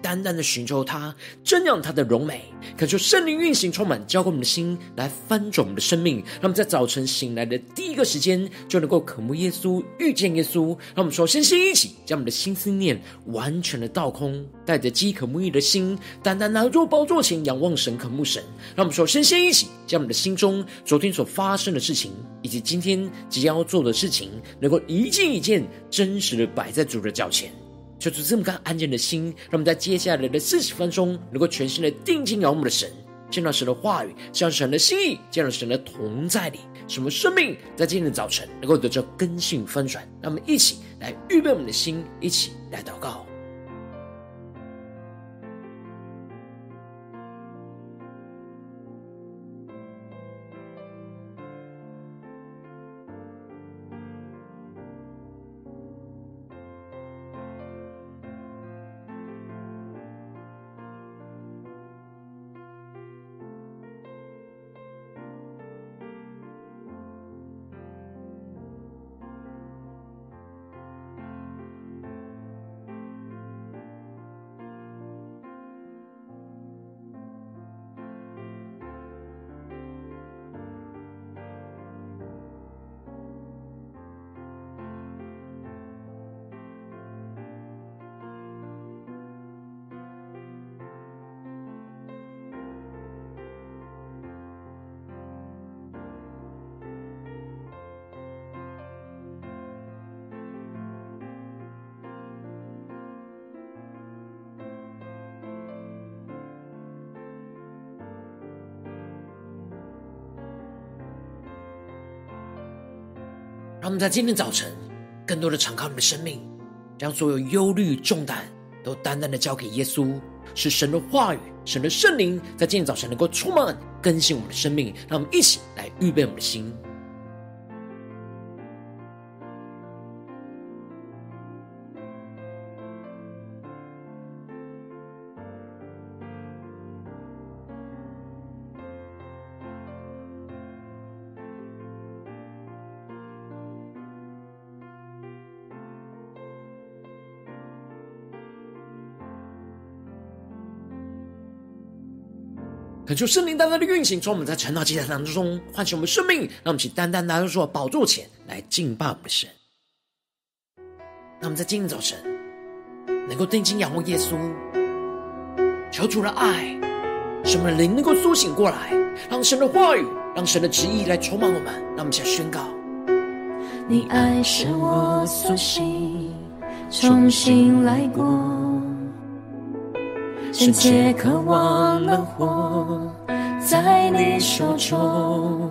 单单的寻求他，瞻仰他的荣美，恳求圣灵运行，充满浇灌我们的心，来翻转我们的生命。让我们在早晨醒来的第一个时间，就能够渴慕耶稣，遇见耶稣。让我们说先先一起将我们的心思念完全的倒空，带着饥渴慕义的心，单单拿作宝座前仰望神，渴慕神。让我们说先先一起将我们的心中昨天所发生的事情，以及今天即将要做的事情，能够一件一件真实的摆在主的脚前。求主这么刚安静的心，让我们在接下来的四十分钟，能够全心的定睛仰望我们的神，见到神的话语，见到神的心意，见到神的同在里，什么生命在今天的早晨能够得到根性翻转。让我们一起来预备我们的心，一起来祷告。让我们在今天早晨，更多的敞开我们的生命，将所有忧虑重担都单单的交给耶稣，是神的话语、神的圣灵在今天早晨能够充满更新我们的生命。让我们一起来预备我们的心。恳求圣灵单单的运行，从我们在晨祷祭坛当中唤醒我们生命，让我们请单单来到主的宝座前来敬拜我们的神。让我们在今天早晨能够定睛仰望耶稣，求主的爱使我们的灵能够苏醒过来，让神的话语、让神的旨意来充满我们。让我们起来宣告：你爱是我苏醒，重新来过。深切渴望能活在你手中，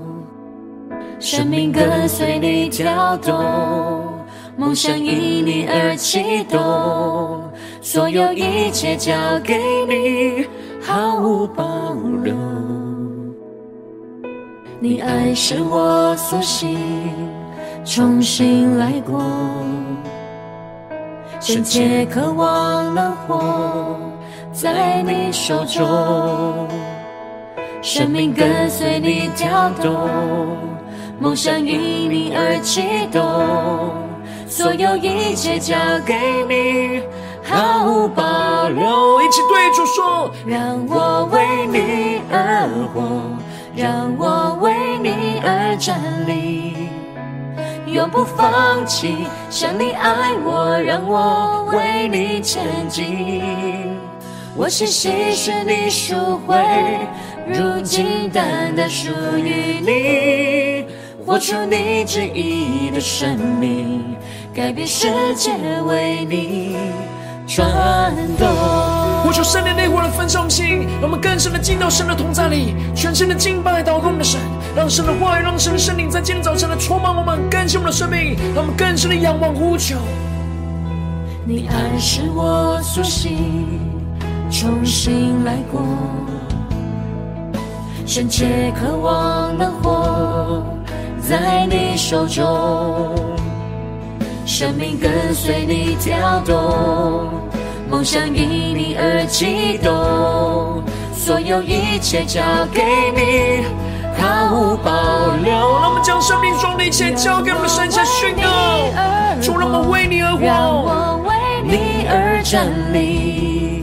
生命跟随你跳动，梦想因你而启动，所有一切交给你，毫无保留。你爱使我苏醒，重新来过，深切渴望能活。在你手中，生命跟随你跳动，梦想因你而启动，所有一切交给你，毫无保留。一起对主说：让我为你而活，让我为你而站立，永不放弃。像你爱我，让我为你前进。我是牺牲你赎回，如今单单属于你，活出你旨意的生命，改变世界为你转动。呼求圣灵内火的焚烧心，让我们更深的进到神的同在里，全身的敬拜祷告我们的神，让神的话语，让神的圣灵在今天早晨来充满我们，更新我们的生命，让我们更深的仰望呼求。你爱是我苏醒。重新来过，深切渴望的火在你手中，生命跟随你跳动，梦想因你而激动，所有一切交给你，毫无保留。让我们将生命中的一切交给我们神，下宣告。主，让我们为你而活，让我为你而站立，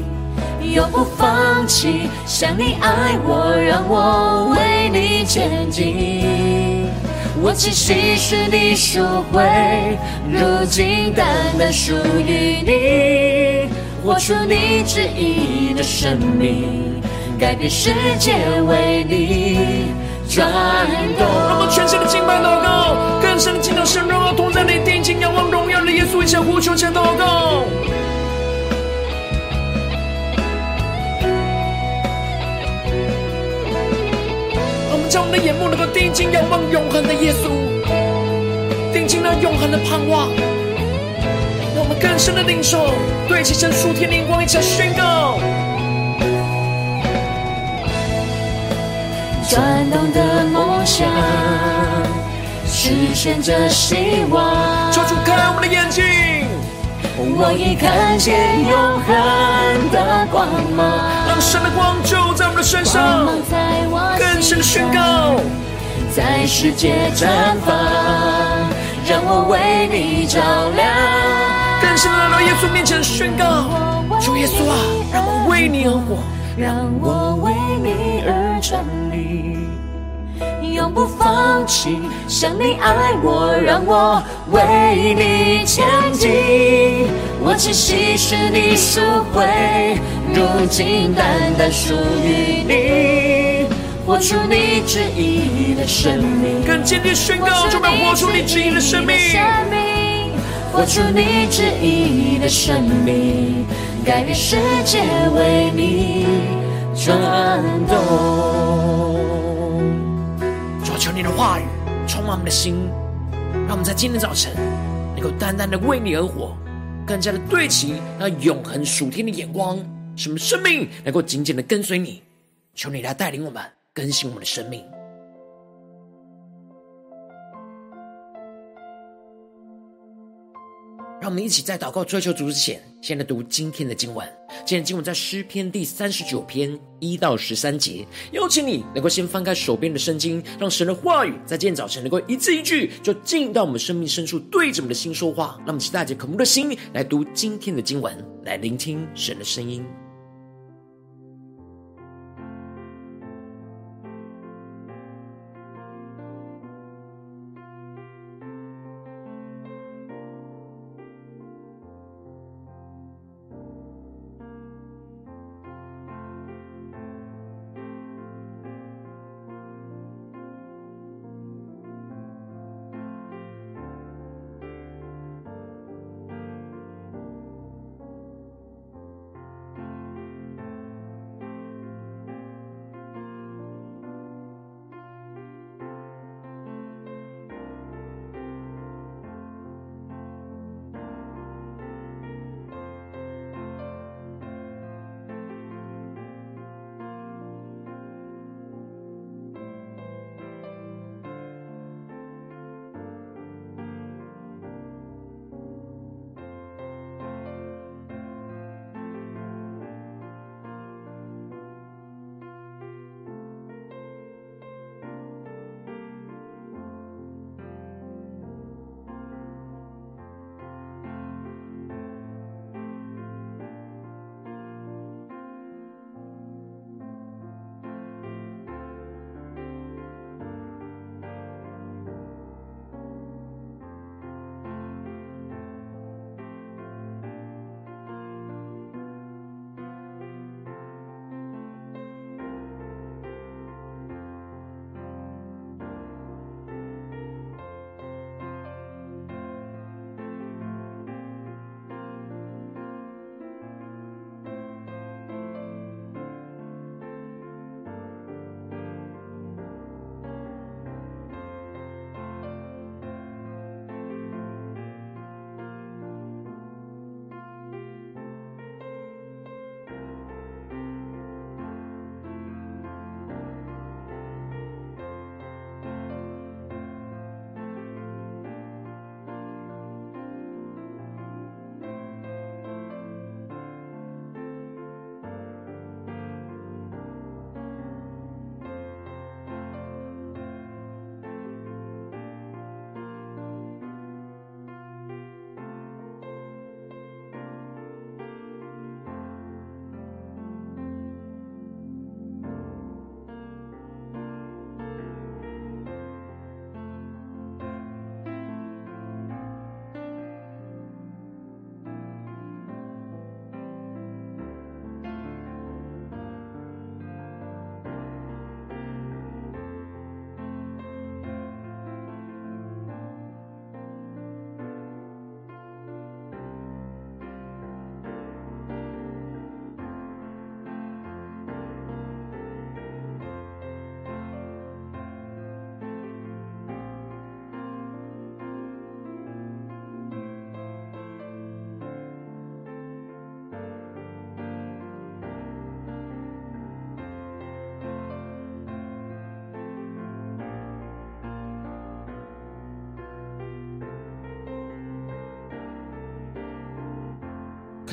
永不放弃。像你爱我，让我为你前进。我气息是你赎回，如今单单属于你。活出你旨意的生命，改变世界为你转动。让我们全新的敬拜祷告，更深的敬到神荣耀同在你定睛仰望荣耀的耶稣，一起呼求，前祷告。我们将我们的眼目能够定睛仰望永恒的耶稣，定睛那永恒的盼望。我们更深的领受，对齐神属天灵光，一起来宣告。转动的梦想，实现着希望。求主开我们的眼睛，我已看见永恒的光芒。让神的光就在我们的身上，更深的宣告，在世界绽放，让我为你照亮。更深来到耶稣面前宣告：主耶稣啊，让我为你而活，让我为你而站立，永不放弃。像你爱我，让我为你前进。我气息是你赎回，如今单单属于你。活出你旨意的生命，更坚定宣告：就要活出你旨意的生命。活出你旨意的生命，改变世界为你转动。你的话语充满我们的心，让我们在今天早晨能够单单的为你而活，更加的对齐那永恒属天的眼光，使我们生命能够紧紧的跟随你。求你来带领我们更新我们的生命。让我们一起在祷告追求主之前，先来读今天的经文。今天经文在诗篇第三十九篇一到十三节。邀请你能够先翻开手边的圣经，让神的话语在今天早晨能够一字一句，就进到我们生命深处，对着我们的心说话。让我们期待着渴慕的心来读今天的经文，来聆听神的声音。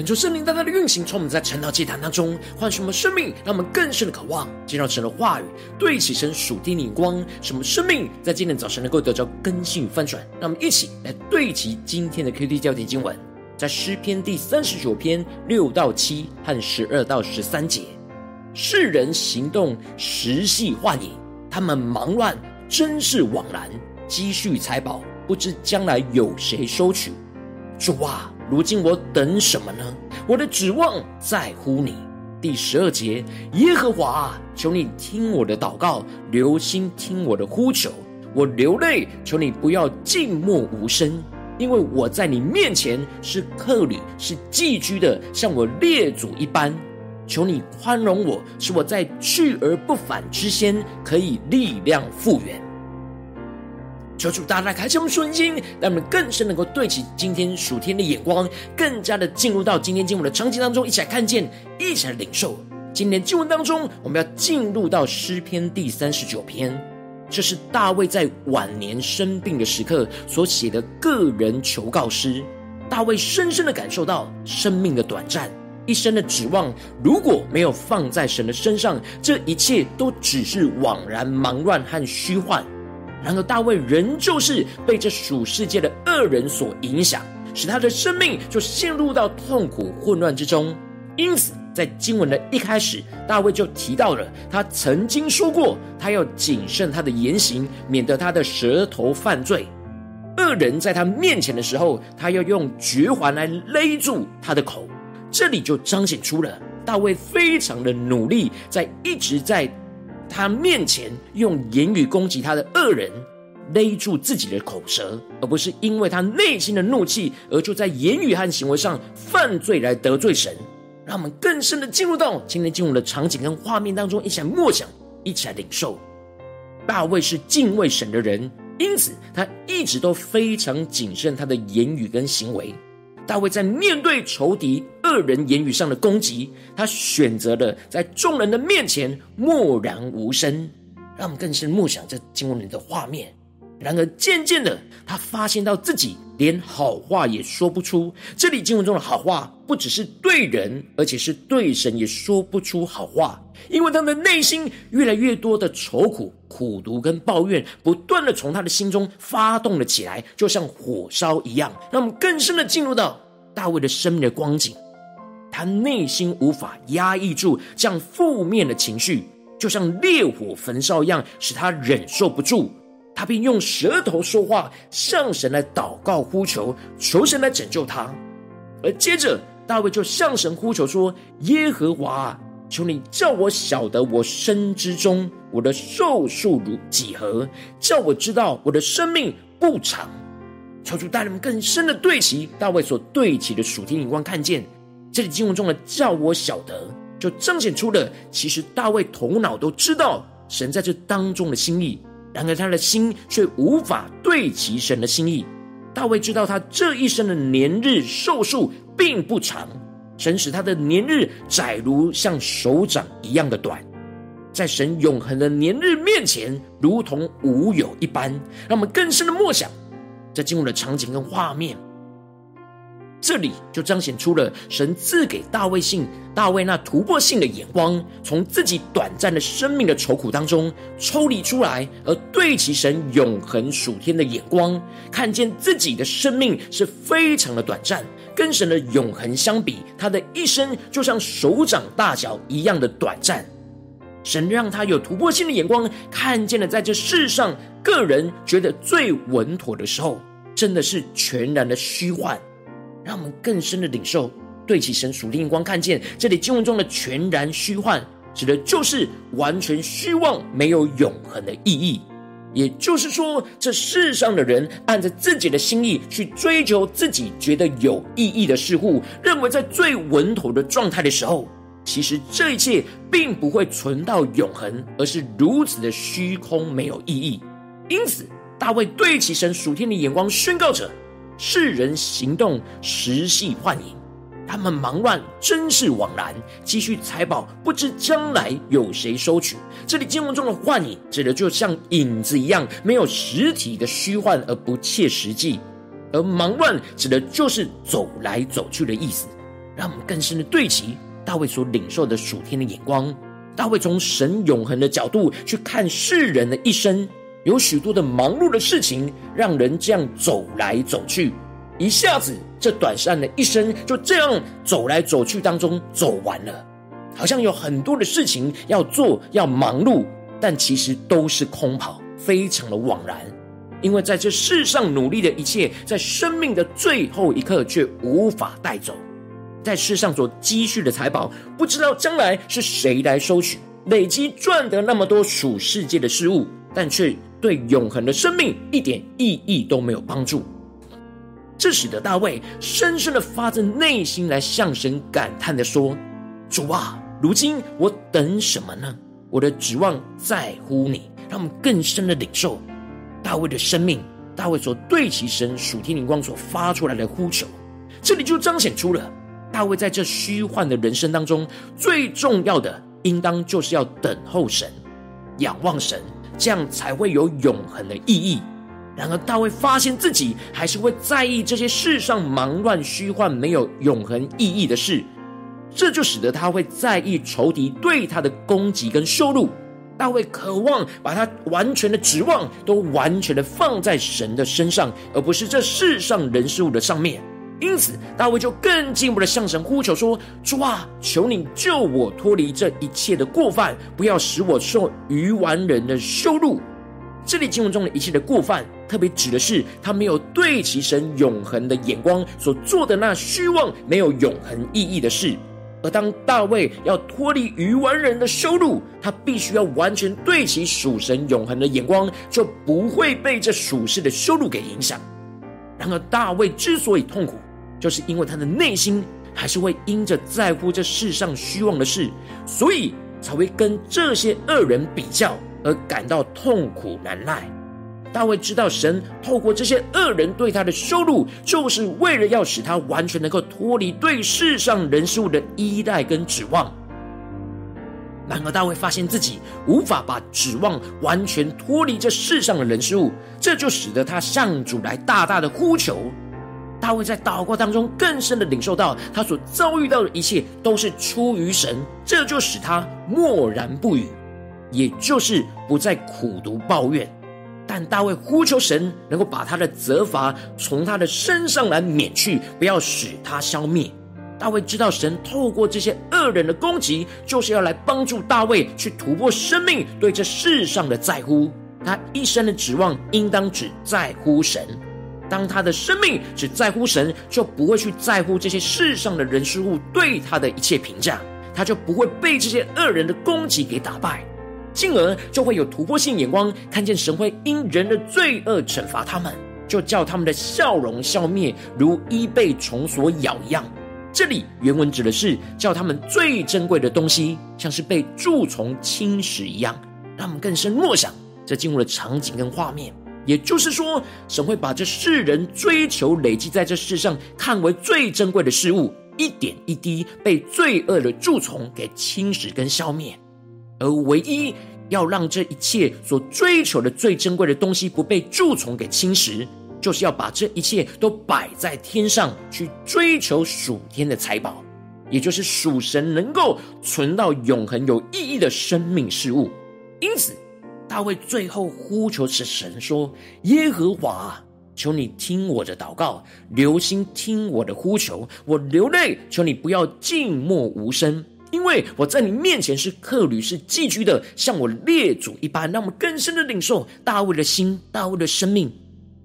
恳求圣灵大大的运行，从我们在晨祷祭坛当中唤醒我们生命，让我们更深的渴望见到神的话语，对齐神属地的光，使我们生命在今天早晨能够得到更新与翻转。让我们一起来对齐今天的 QD 焦点经文，在诗篇第三十九篇六到七和十二到十三节。世人行动时系幻影，他们忙乱真是枉然，积蓄财宝，不知将来有谁收取。主啊，如今我等什么呢？我的指望在乎你。第十二节，耶和华，求你听我的祷告，留心听我的呼求。我流泪，求你不要静默无声，因为我在你面前是客旅，是寄居的，像我列祖一般。求你宽容我，使我在去而不返之先，可以力量复原。求主大大开启我们属心，让我们更深能够对齐今天属天的眼光，更加的进入到今天经文的场景当中，一起来看见，一起来领受。今天经文当中，我们要进入到诗篇第三十九篇，这是大卫在晚年生病的时刻所写的个人求告诗。大卫深深的感受到生命的短暂，一生的指望如果没有放在神的身上，这一切都只是枉然、忙乱和虚幻。然而，大卫仍旧是被这属世界的恶人所影响，使他的生命就陷入到痛苦混乱之中。因此，在经文的一开始，大卫就提到了他曾经说过，他要谨慎他的言行，免得他的舌头犯罪。恶人在他面前的时候，他要用绝环来勒住他的口。这里就彰显出了大卫非常的努力，在一直在。他面前用言语攻击他的恶人，勒住自己的口舌，而不是因为他内心的怒气，而就在言语和行为上犯罪来得罪神。让我们更深的进入到今天经文的场景跟画面当中，一起来默想，一起来领受。大卫是敬畏神的人，因此他一直都非常谨慎他的言语跟行为。大卫在面对仇敌恶人言语上的攻击，他选择了在众人的面前默然无声，让我们更深默想这经文里的画面。然而，渐渐的，他发现到自己连好话也说不出。这里经文中的好话，不只是对人，而且是对神也说不出好话，因为他的内心越来越多的愁苦、苦毒跟抱怨，不断的从他的心中发动了起来，就像火烧一样。让我们更深的进入到大卫的生命的光景，他内心无法压抑住这样负面的情绪，就像烈火焚烧一样，使他忍受不住。他便用舌头说话，向神来祷告呼求，求神来拯救他。而接着，大卫就向神呼求说：“耶和华，求你叫我晓得我生之中，我的寿数如几何，叫我知道我的生命不长。”求主带领我们更深的对齐大卫所对齐的属天眼光，看见这里经文中的“叫我晓得”，就彰显出了其实大卫头脑都知道神在这当中的心意。然而他的心却无法对齐神的心意。大卫知道他这一生的年日寿数并不长，神使他的年日窄如像手掌一样的短，在神永恒的年日面前，如同无有一般。让我们更深的默想，在进入的场景跟画面。这里就彰显出了神赐给大卫性大卫那突破性的眼光，从自己短暂的生命的愁苦当中抽离出来，而对齐神永恒属天的眼光，看见自己的生命是非常的短暂，跟神的永恒相比，他的一生就像手掌大小一样的短暂。神让他有突破性的眼光，看见了在这世上个人觉得最稳妥的时候，真的是全然的虚幻。让我们更深的领受，对起神属天眼光，看见这里经文中的全然虚幻，指的就是完全虚妄，没有永恒的意义。也就是说，这世上的人按着自己的心意去追求自己觉得有意义的事物，认为在最稳妥的状态的时候，其实这一切并不会存到永恒，而是如此的虚空，没有意义。因此，大卫对齐神属天的眼光宣告着。世人行动时系幻影，他们忙乱真是枉然，积蓄财宝，不知将来有谁收取。这里经文中的幻影，指的就像影子一样，没有实体的虚幻而不切实际；而忙乱指的就是走来走去的意思。让我们更深的对齐大卫所领受的属天的眼光。大卫从神永恒的角度去看世人的一生，有许多的忙碌的事情，让人这样走来走去，一下子这短暂的一生就这样走来走去当中走完了，好像有很多的事情要做，要忙碌，但其实都是空跑，非常的枉然。因为在这世上努力的一切，在生命的最后一刻却无法带走。在世上所积蓄的财宝，不知道将来是谁来收取。累积赚得那么多属世界的事物，但却对永恒的生命一点意义都没有帮助。这使得大卫深深的发自内心来向神感叹的说：“主啊，如今我等什么呢？我的指望在乎你。”让我们更深的领受。大卫的生命，大卫所对其神属天灵光所发出来的呼求，这里就彰显出了大卫在这虚幻的人生当中，最重要的，应当就是要等候神，仰望神，这样才会有永恒的意义。然而，大卫发现自己还是会在意这些世上忙乱虚幻、没有永恒意义的事，这就使得他会在意仇敌对他的攻击跟羞辱。大卫渴望把他完全的指望都完全的放在神的身上，而不是这世上人事物的上面。因此，大卫就更进一步的向神呼求说：“主啊，求你救我脱离这一切的过犯，不要使我受愚顽人的羞辱。”这里经文中的一切的过犯，特别指的是他没有对其神永恒的眼光所做的那虚妄、没有永恒意义的事。而当大卫要脱离愚顽人的羞辱，他必须要完全对其属神永恒的眼光，就不会被这属世的羞辱给影响。然而，大卫之所以痛苦，就是因为他的内心还是会因着在乎这世上虚妄的事，所以才会跟这些恶人比较，而感到痛苦难耐。大卫知道，神透过这些恶人对他的羞辱，就是为了要使他完全能够脱离对世上人事物的依赖跟指望。然而，大卫发现自己无法把指望完全脱离这世上的人事物，这就使得他向主来大大的呼求。大卫在祷告当中更深的领受到，他所遭遇到的一切都是出于神，这就使他默然不语，也就是不再苦读抱怨。但大卫呼求神，能够把他的责罚从他的身上来免去，不要使他消灭。大卫知道神透过这些恶人的攻击，就是要来帮助大卫去突破生命对这世上的在乎。他一生的指望应当只在乎神。当他的生命只在乎神，就不会去在乎这些世上的人事物对他的一切评价，他就不会被这些恶人的攻击给打败。进而就会有突破性眼光，看见神会因人的罪恶惩罚他们，就叫他们的笑容消灭，如衣被虫所咬一样。这里原文指的是叫他们最珍贵的东西，像是被蛀虫侵蚀一样。让我们更深默想这进入的场景跟画面，也就是说，神会把这世人追求累积在这世上看为最珍贵的事物，一点一滴被罪恶的蛀虫给侵蚀跟消灭。而唯一要让这一切所追求的最珍贵的东西不被蛀虫给侵蚀，就是要把这一切都摆在天上去追求属天的财宝，也就是属神能够存到永恒有意义的生命事物。因此，大卫最后呼求是神说：“耶和华，求你听我的祷告，留心听我的呼求，我流泪，求你不要静默无声。”因为我在你面前是客旅，是寄居的，像我列祖一般。让我们更深的领受大卫的心，大卫的生命。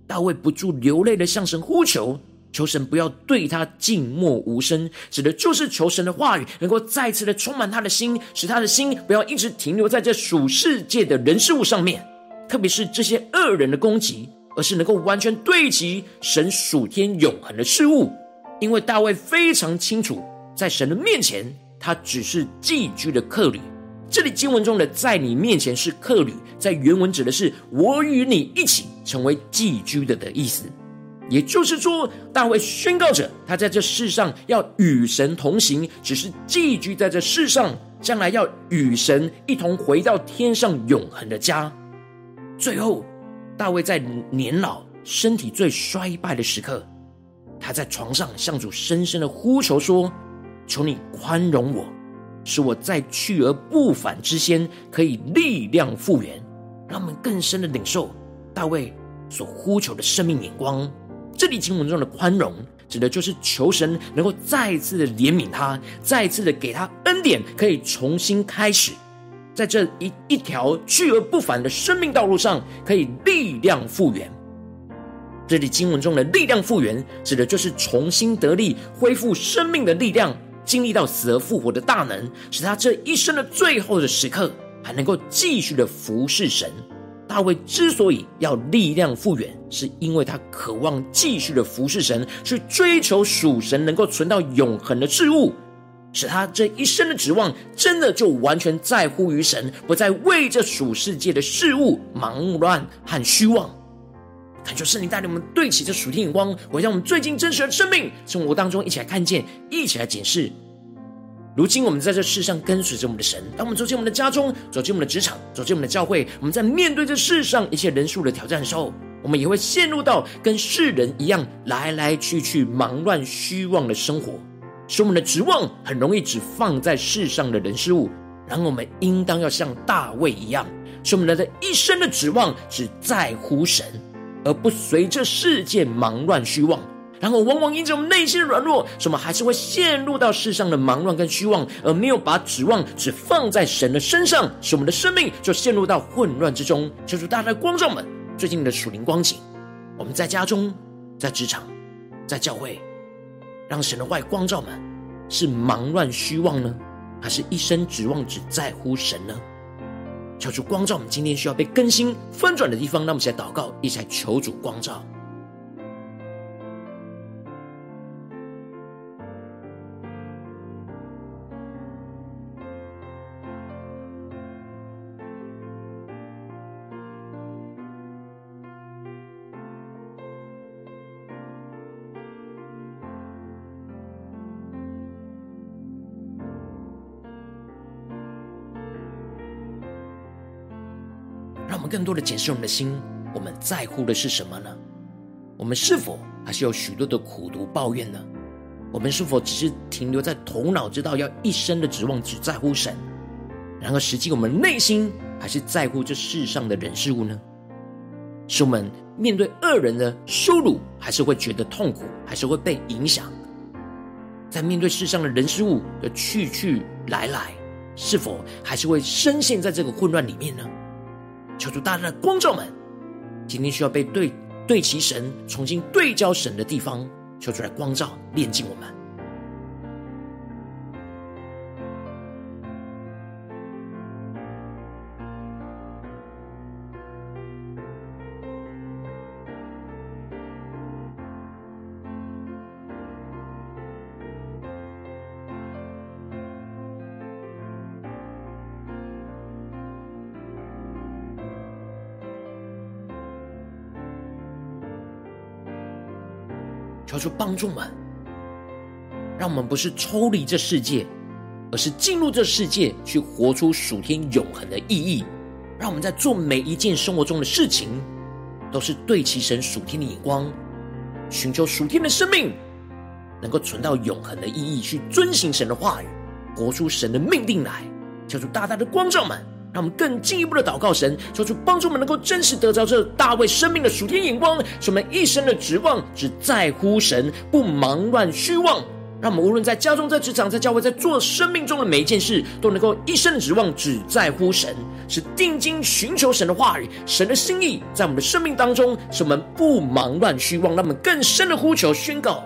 大卫不住流泪的向神呼求，求神不要对他静默无声，指的就是求神的话语能够再次的充满他的心，使他的心不要一直停留在这属世界的人事物上面，特别是这些恶人的攻击，而是能够完全对齐神属天永恒的事物。因为大卫非常清楚，在神的面前。他只是寄居的客旅。这里经文中的“在你面前是客旅”，在原文指的是我与你一起成为寄居的的意思。也就是说，大卫宣告着他在这世上要与神同行，只是寄居在这世上，将来要与神一同回到天上永恒的家。最后，大卫在年老、身体最衰败的时刻，他在床上向主深深的呼求说。求你宽容我，使我在去而不返之先，可以力量复原。让我们更深的领受大卫所呼求的生命眼光。这里经文中的宽容，指的就是求神能够再一次的怜悯他，再一次的给他恩典，可以重新开始，在这一一条去而不返的生命道路上，可以力量复原。这里经文中的力量复原，指的就是重新得力，恢复生命的力量，经历到死而复活的大能，使他这一生的最后的时刻，还能够继续的服侍神。大卫之所以要力量复原，是因为他渴望继续的服侍神，去追求属神能够存到永恒的事物，使他这一生的指望真的就完全在乎于神，不再为这属世界的事物忙乱和虚妄。恳求圣灵带领我们对齐这属天眼光，回到我们最近真实的生命生活当中，一起来看见，一起来检视。如今我们在这世上跟随着我们的神，当我们走进我们的家中，走进我们的职场，走进我们的教会，我们在面对这世上一切人数的挑战的时候，我们也会陷入到跟世人一样来来去去、忙乱虚妄的生活，使我们的指望很容易只放在世上的人事物。然后我们应当要像大卫一样，使我们的一生的指望只在乎神，而不随着世界忙乱虚妄。然后，往往因着我们内心的软弱，使我们还是会陷入到世上的忙乱跟虚妄，而没有把指望只放在神的身上，使我们的生命就陷入到混乱之中。求主大大的光照们，最近的属灵光景，我们在家中、在职场、在教会，让神的外光照们，是忙乱虚妄呢，还是一生指望只在乎神呢？求主光照我们，今天需要被更新翻转的地方，那我们一起来祷告，一起来求主光照。更多的检视我们的心，我们在乎的是什么呢？我们是否还是有许多的苦读抱怨呢？我们是否只是停留在头脑知道要一生的指望只在乎神，然而实际我们内心还是在乎这世上的人事物呢？是我们面对恶人的羞辱，还是会觉得痛苦，还是会被影响？在面对世上的人事物的去去来来，是否还是会深陷在这个混乱里面呢？求主大大的光照们，今天需要被对对齐神，重新对焦神的地方，求主来光照炼净我们。主帮助们，让我们不是抽离这世界，而是进入这世界，去活出属天永恒的意义。让我们在做每一件生活中的事情，都是对齐神属天的眼光，寻求属天的生命，能够存到永恒的意义，去遵行神的话语，活出神的命定来。求主大大的光照们。让我们更进一步的祷告神，求主帮助我们能够真实得着这大卫生命的属天眼光，使我们一生的指望只在乎神，不忙乱虚妄。让我们无论在家中、在职场、在教会，在做生命中的每一件事，都能够一生的指望只在乎神，是定睛寻求神的话语、神的心意，在我们的生命当中，使我们不忙乱虚妄。让我们更深的呼求宣告。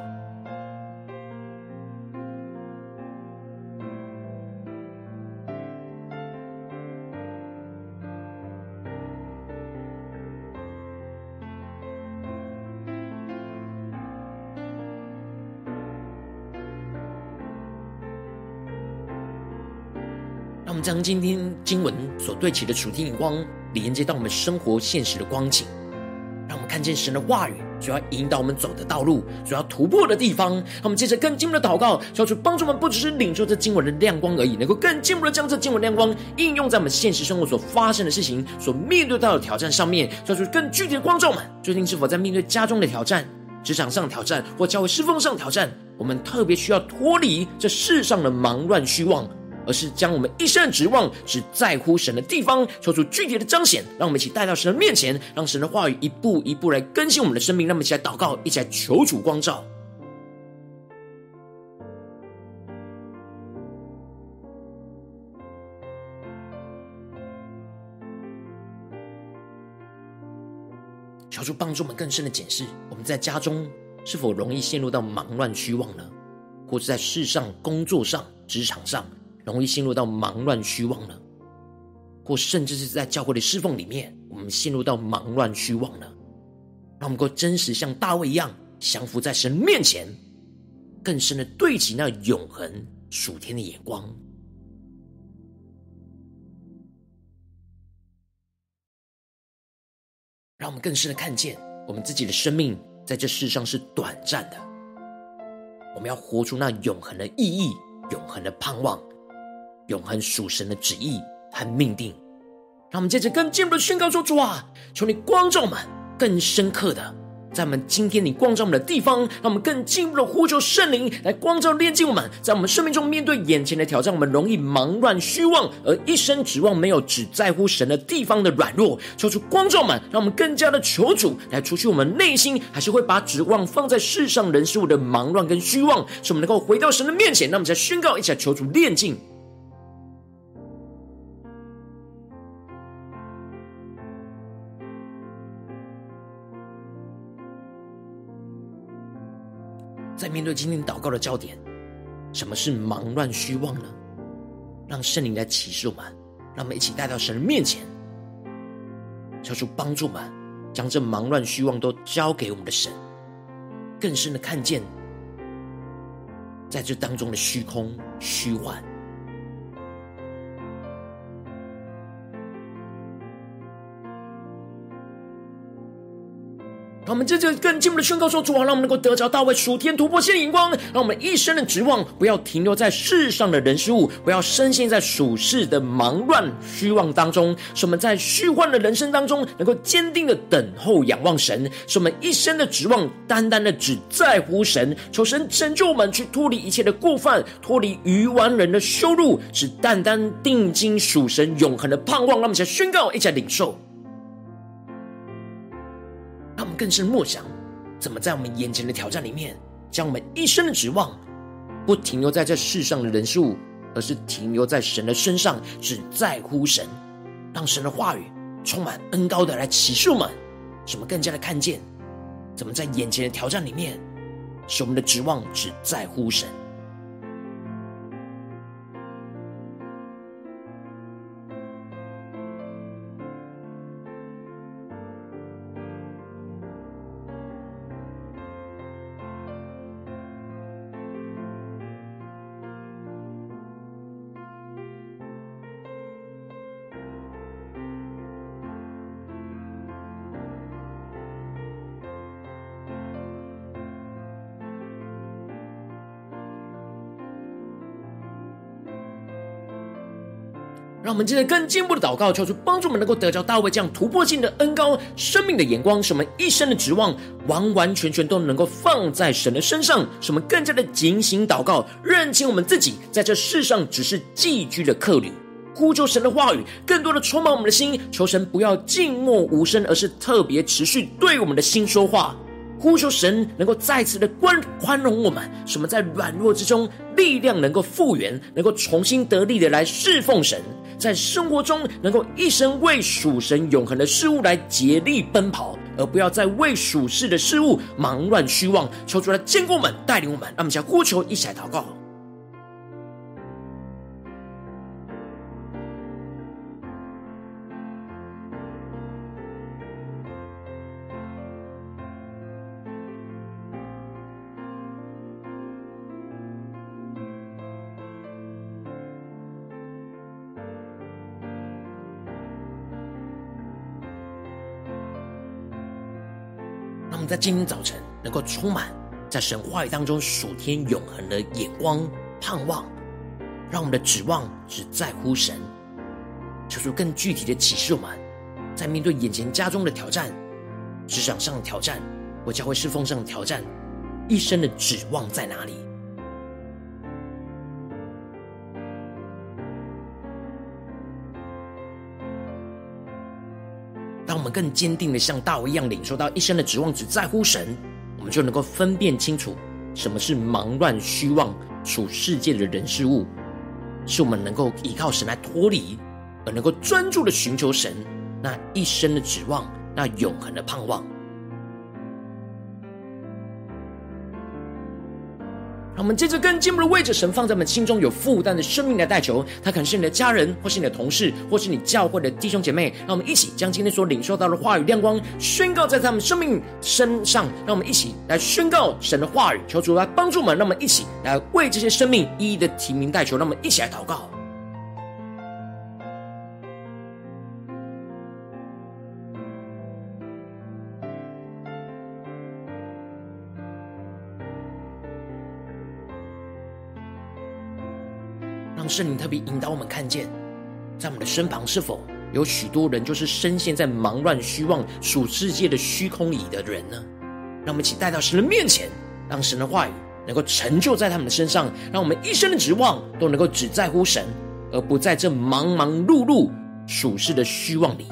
将今天经文所对齐的属天眼光连接到我们生活现实的光景，让我们看见神的话语，主要引导我们走的道路，主要突破的地方。让我们接着更进一步的祷告，求主帮助我们，不只是领受这经文的亮光而已，能够更进一步的将这经文亮光应用在我们现实生活所发生的事情、所面对到的挑战上面。求主更具体的光照我们，最近是否在面对家中的挑战、职场上挑战或教会侍奉上挑战，我们特别需要脱离这世上的忙乱虚妄，而是将我们一生的指望只在乎神的地方，求出具体的彰显。让我们一起带到神的面前，让神的话语一步一步来更新我们的生命。让我们一起来祷告，一起来求主光照。求主帮助我们更深的检视，我们在家中是否容易陷入到忙乱虚妄呢？或者在世上、工作上、职场上，容易陷入到忙乱虚妄呢？或甚至是在教会的侍奉里面，我们陷入到忙乱虚妄呢？让我们够真实像大卫一样，降服在神面前，更深的对齐那永恒属天的眼光。让我们更深的看见，我们自己的生命在这世上是短暂的。我们要活出那永恒的意义、永恒的盼望、永恒属神的旨意和命定。让我们接着更进一步的宣告说：“主啊，求你光照我们，更深刻的。”在我们今天你光照我们的地方，让我们更进一步的呼求圣灵来光照炼净我们。在我们生命中面对眼前的挑战，我们容易忙乱虚妄，而一生指望没有只在乎神的地方的软弱，求主光照我们，让我们更加的求主来除去我们内心还是会把指望放在世上人事物的忙乱跟虚妄，使我们能够回到神的面前。那我们再宣告一下，求主炼净。面对今天祷告的焦点，什么是忙乱虚妄呢？让圣灵来启示我们，让我们一起带到神的面前，求主帮助我们，将这忙乱虚妄都交给我们的神，更深的看见，在这当中的虚空虚幻。我们这就更进一步的宣告说：主啊，让我们能够得着大卫属天突破性的眼光，让我们一生的指望不要停留在世上的人事物，不要深陷在属世的忙乱虚妄当中。使我们在虚幻的人生当中，能够坚定的等候仰望神。使我们一生的指望单单的只在乎神，求神拯救我们，去脱离一切的过犯，脱离愚顽人的羞辱，只单单定睛属神永恒的盼望。让我们一起来宣告，一起来领受。更深默想，怎么在我们眼前的挑战里面，将我们一生的指望，不停留在这世上的人数，而是停留在神的身上，只在乎神，让神的话语充满恩高的来启示我们，使我们更加的看见，怎么在眼前的挑战里面，使我们的指望只在乎神。让我们接着更进一步的祷告，求主帮助我们能够得着大卫这样突破性的恩膏、生命的眼光，使我们一生的指望完完全全都能够放在神的身上，使我们更加的警醒祷告，认清我们自己在这世上只是寄居的客旅，呼求神的话语，更多的充满我们的心，求神不要静默无声，而是特别持续对我们的心说话。呼求神能够再次的宽宽容我们，使我们在软弱之中力量能够复原，能够重新得力的来侍奉神，在生活中能够一生为属神永恒的事物来竭力奔跑，而不要再为属世的事物忙乱虚妄。求主来坚固我们，带领我们，让我们将呼求一起来祷告。在今天早晨，能够充满在神话语当中属天永恒的眼光盼望，让我们的指望只在乎神。求出更具体的启示我们，在面对眼前家中的挑战、职场上的挑战、我将会侍奉上的挑战，一生的指望在哪里？更坚定的像大卫一样领受到一生的指望只在乎神，我们就能够分辨清楚什么是忙乱虚妄处世界的人事物，是我们能够依靠神来脱离，而能够专注的寻求神那一生的指望，那永恒的盼望。我们接着跟进一步的为着神放在我们心中有负担的生命来代求，他可能是你的家人，或是你的同事，或是你教会的弟兄姐妹。让我们一起将今天所领受到的话语亮光宣告在他们生命身上。让我们一起来宣告神的话语，求主来帮助我们。让我们一起来为这些生命一一的提名代求。让我们一起来祷告。让圣灵特别引导我们看见，在我们的身旁是否有许多人，就是深陷在忙乱、虚妄、属世界的虚空里的人呢？让我们一起带到神的面前，让神的话语能够成就在他们的身上，让我们一生的指望都能够只在乎神，而不在这忙忙碌碌属世的虚妄里。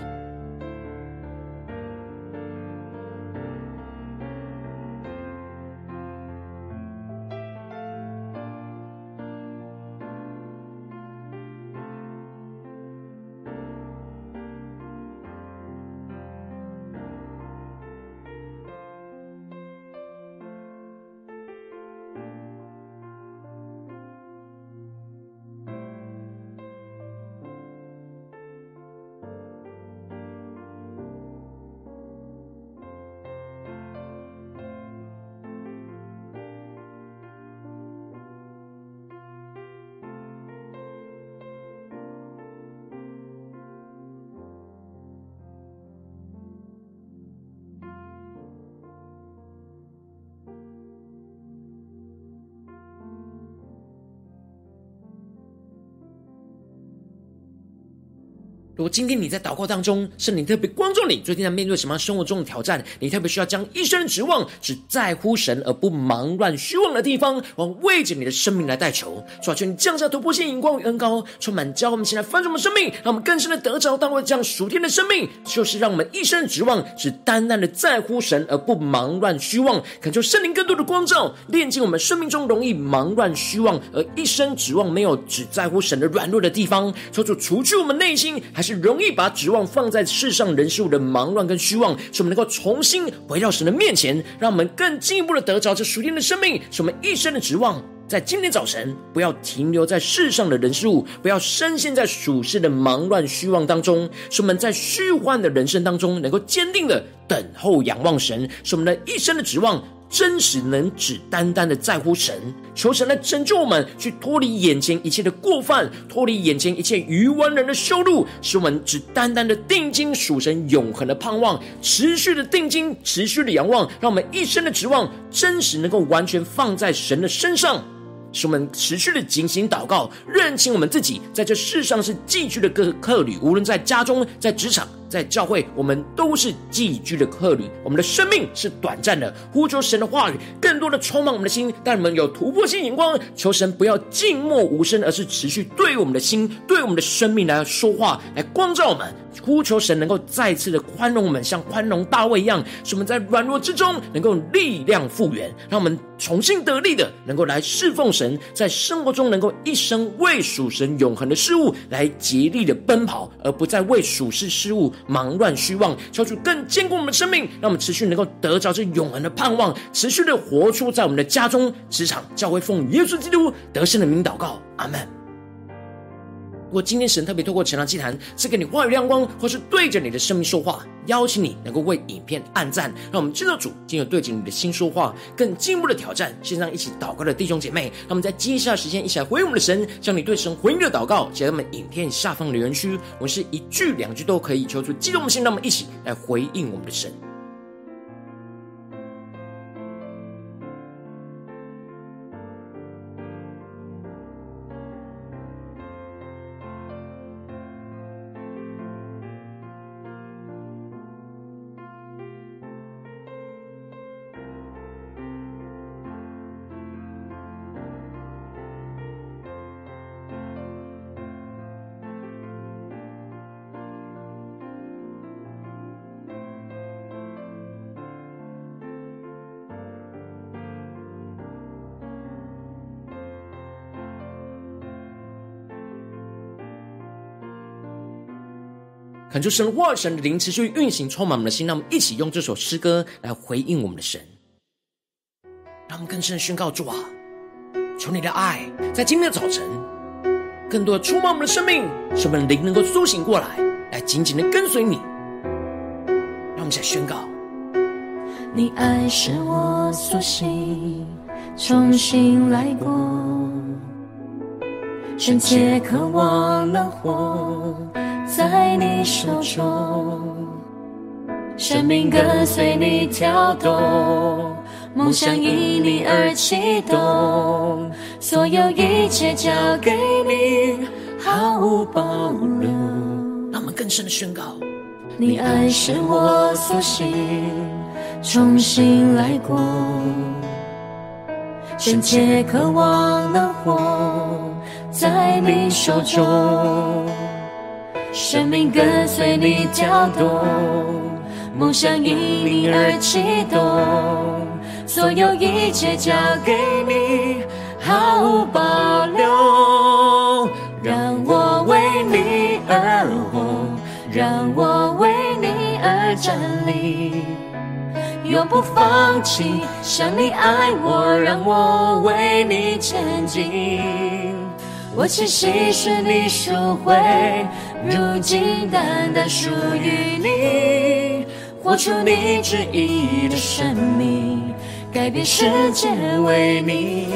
今天你在祷告当中，圣灵特别光照你，最近在面对什么生活中的挑战？你特别需要将一生的指望只在乎神，而不忙乱虚妄的地方，往为着你的生命来代求。主啊，求你降下突破性眼光与恩膏，充满教我们，现在翻转我们生命，让我们更深的得着当为这样属天的生命，就是让我们一生的指望只单单的在乎神，而不忙乱虚妄。恳求圣灵更多的光照，炼净我们生命中容易忙乱虚妄，而一生指望没有只在乎神的软弱的地方。求主除去我们内心还是。容易把指望放在世上人事物的忙乱跟虚妄，使我们能够重新回到神的面前，让我们更进一步的得着这属天的生命，使我们一生的指望在今天早晨不要停留在世上的人事物，不要深陷在属世的忙乱虚妄当中，使我们在虚幻的人生当中能够坚定的等候仰望神，使我们的一生的指望。真实能只单单的在乎神，求神来拯救我们，去脱离眼前一切的过犯，脱离眼前一切愚顽人的羞辱，使我们只单单的定睛属神永恒的盼望，持续的定睛，持续的仰望，让我们一生的指望真实能够完全放在神的身上。使我们持续的警醒祷告，认清我们自己在这世上是寄居的客客旅，无论在家中、在职场、在教会，我们都是寄居的客旅。我们的生命是短暂的，呼求神的话语，更多的充满我们的心，让我们有突破性眼光。求神不要静默无声，而是持续对我们的心、对我们的生命来说话，来光照我们。呼求神能够再次的宽容我们，像宽容大卫一样，使我们在软弱之中能够力量复原，让我们重新得力的能够来侍奉神，在生活中能够一生为属神永恒的事物来竭力的奔跑，而不再为属世事物忙乱虚妄。求主更坚固我们的生命，让我们持续能够得着这永恒的盼望，持续的活出在我们的家中、职场、教会，奉耶稣基督得胜的名祷告，阿门。如果今天神特别透过晨祷祭坛赐给你话语亮光，或是对着你的生命说话，邀请你能够为影片按赞，让我们知道主今日对着你的心说话，更进一步的挑战。线上一起祷告的弟兄姐妹，让我们在接下来时间一起来回应我们的神，将你对神回应的祷告写在我们影片下方的留言区。我们是一句两句都可以，求主激动的心，让我们一起来回应我们的神。恳求神的话语、神的灵持续运行，充满我们的心。让我们一起用这首诗歌来回应我们的神，让我们更深的宣告主啊，求你的爱在今天的早晨，更多的触摸我们的生命，使我们的灵能够苏醒过来，来紧紧的跟随你。让我们再宣告：你爱使我苏醒，重新来过，深切渴望能活。在你手中，生命跟随你跳动，梦想因你而启动，所有一切交给你，毫无保留。让我们更深的宣告：你爱是我苏醒，重新来过，深切渴望能活在你手中。生命跟随你跳动，梦想因你而启动，所有一切交给你，毫无保留。让我为你而活，让我为你而站立，永不放弃。想你爱我，让我为你前进。我栖息是你赎回。如今单单属于你，活出你旨意的生命，改变世界为你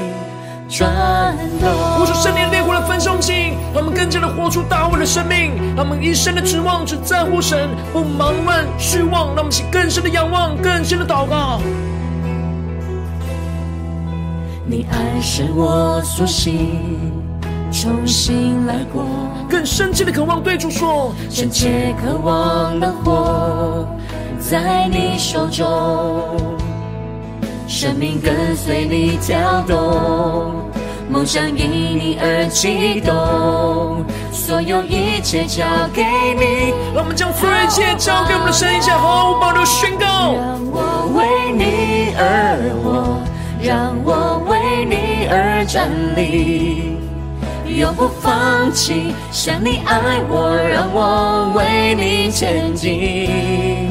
转动。活出圣灵烈火的焚烧器，让我们更加的活出大卫的生命，让我们一生的指望只在乎神，不忙乱虚妄。让我们起更深的仰望，更深的祷告。你爱是我苏醒。重新来过，更深切的渴望对主说，深切渴望能活在你手中，生命跟随你跳动，梦想因你而激动，所有一切交给你。让我们将所有一切交给我们的神，一起毫无保留宣告。让我为你而活，让我为你而站立。永不放弃，像你爱我，让我为你前进。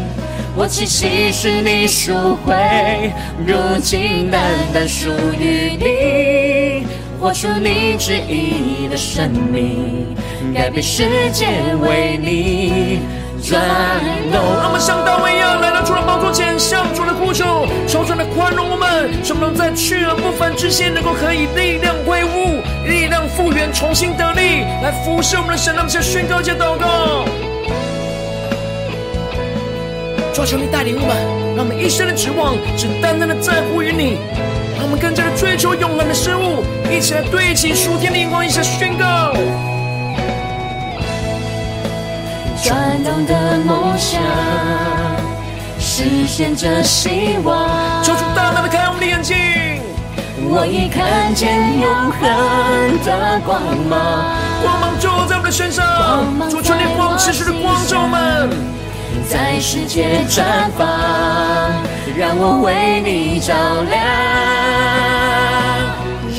我气息是你赎回，如今单单属于你。活出你旨意的生命，改变世界为你转动。宝座前，向主的呼求，求主的宽容我们，使我们在去而不返之前，能够可以力量恢复。力量复原，重新得力，来服侍我们的神。让我们宣告，先祷告。求求你带领我们，让我们一生的指望只单单的在乎于你，让我们更加的追求永恒的事物，一起来对齐属天的眼光，一起宣告。转动的梦想，实现着希望。求主大大的开我们的眼睛。我已看见永恒的光芒，光芒就在我们的身上，主求你光持续的光照我们，在世界绽放，让我为你照亮，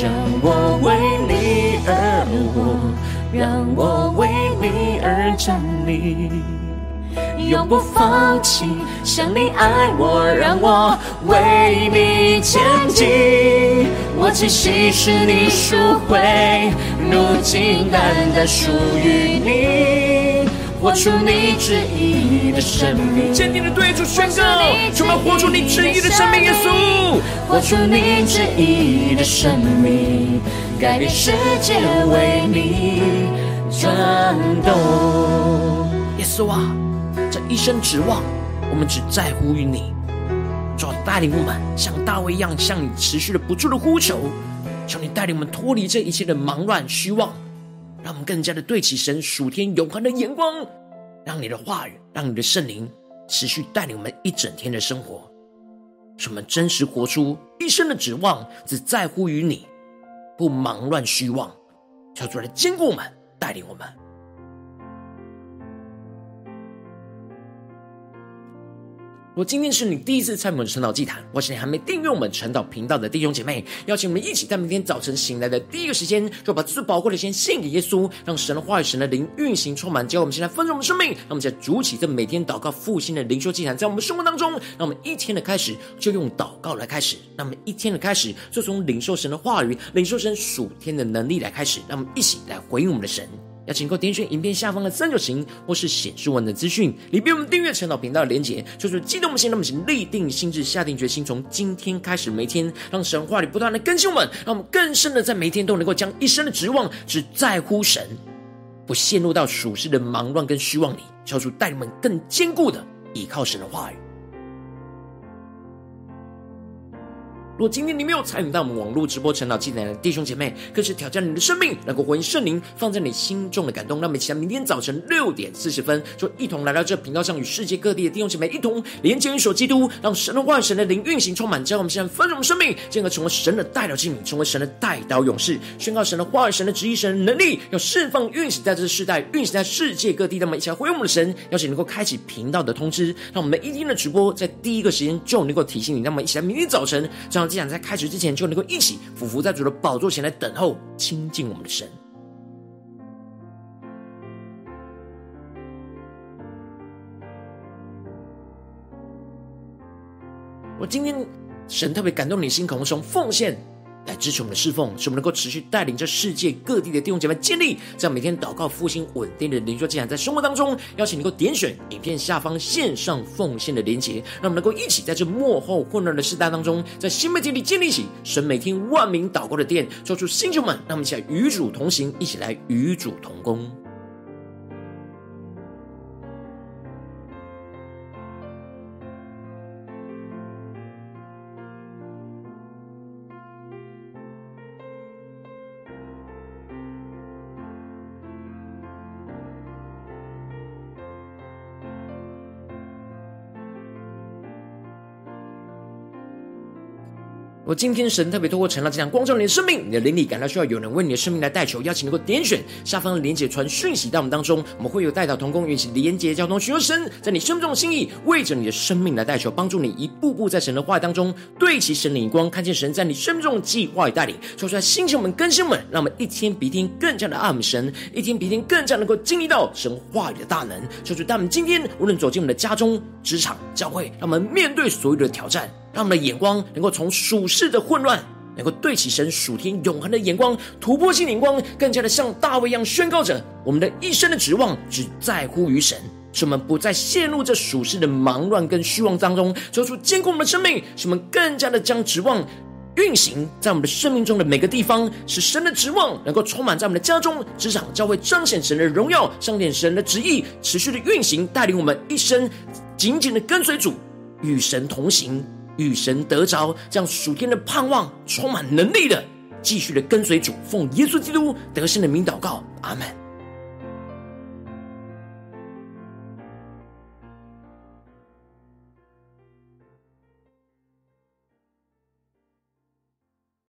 让我为你而活，让我为你而站立。永不放弃，像你爱我，让我为你前进。我气息是你赎回，如今单单属于你。活出你旨意的生命，坚定的对主宣告，充满活出你旨意的生命，耶稣。活出你旨意的生命，改变世界为你转动，耶稣啊。一生指望，我们只在乎于你。主带领我们，像大卫一样，向你持续的不住的呼求，求你带领我们脱离这一切的忙乱虚妄，让我们更加的对齐神属天永恒的眼光，让你的话语，让你的圣灵持续带领我们一整天的生活，使我们真实活出一生的指望，只在乎于你，不忙乱虚妄。求主来坚固我们，带领我们。如果今天是你第一次参与我们晨祷祭坛，或是你还没订阅我们晨祷频道的弟兄姐妹，邀请我们一起在明天早晨醒来的第一个时间，就把最宝贵的先献给耶稣，让神的话语、神的灵运行充满，教我们现在丰盛我们生命。让我们在主起这每天祷告复兴的灵修祭坛，在我们生活当中，让我们一天的开始就用祷告来开始，那我们一天的开始就从领受神的话语、领受神属天的能力来开始，让我们一起来回应我们的神。要请够点选影片下方的三角形，或是显示文的资讯，里边我们订阅晨祷频道的连结，就是激动我们心，让我们请立定心志，下定决心，从今天开始，每天让神话里不断的更新我们，让我们更深的在每天都能够将一生的指望只在乎神，不陷入到属世的忙乱跟虚妄里，求主带领我们更坚固的依靠神的话语。如果今天你没有参与到我们网络直播成长祭坛的弟兄姐妹，更是挑战你的生命，能够回应圣灵放在你心中的感动。那么，期待明天早晨六点四十分，就一同来到这频道上，与世界各地的弟兄姐妹一同连接、元首基督，让神的话语、神的灵运行充满，将我们现在丰盛生命，进而成为神的代表器皿，成为神的代祷勇士，宣告神的话语、神的旨意、神的能力，要释放运行在这个世代，运行在世界各地。那么，一起来回应我们的神，邀请能够开启频道的通知，让我们每一天的直播在第一个时间就能够提醒你。那么，一起来明天早晨这样。既然在开始之前，就能够一起俯伏在主的宝座前来等候亲近我们的神。我今天神特别感动你心，渴望从奉献。来支持我们的侍奉，使我们能够持续带领着世界各地的弟兄姐妹建立这样每天祷告复兴稳定的灵修进展，在生活当中，邀请你能够点选影片下方线上奉献的连结，让我们能够一起在这幕后混乱的时代当中，在新媒体里建立起神每天万名祷告的殿，做出星球们，让我们一起来与主同行，一起来与主同工。我今天神特别透过陈老这样光照你的生命，你的灵里感到需要有人为你的生命来代求，邀请能够点选下方的连结传讯息到我们当中，我们会有代祷同工运行连结交通，寻求神在你生命中的心意，为着你的生命来代求，帮助你一步步在神的话语当中对齐神的眼光，看见神在你生命中的计划与带领，说出来星球们更新们，让我们一天比一天更加的爱神，一天比一天更加能够经历到神话语的大能，说出他们今天无论走进我们的家中、职场、教会，让我们面对所有的挑战。让我们的眼光能够从属世的混乱，能够对起神属天永恒的眼光，突破性眼光，更加的像大卫一样宣告着我们的一生的指望只在乎于神，使我们不再陷入这属世的忙乱跟虚妄当中，做出坚固我们的生命，使我们更加的将指望。运行在我们的生命中的每个地方，使神的指望。能够充满在我们的家中、职场、教会，彰显神的荣耀，彰显神的旨意，持续的运行，带领我们一生紧紧的跟随主，与神同行。与神得着，这样属天的盼望，充满能力的，继续的跟随主，奉耶稣基督得胜的名祷告，阿门。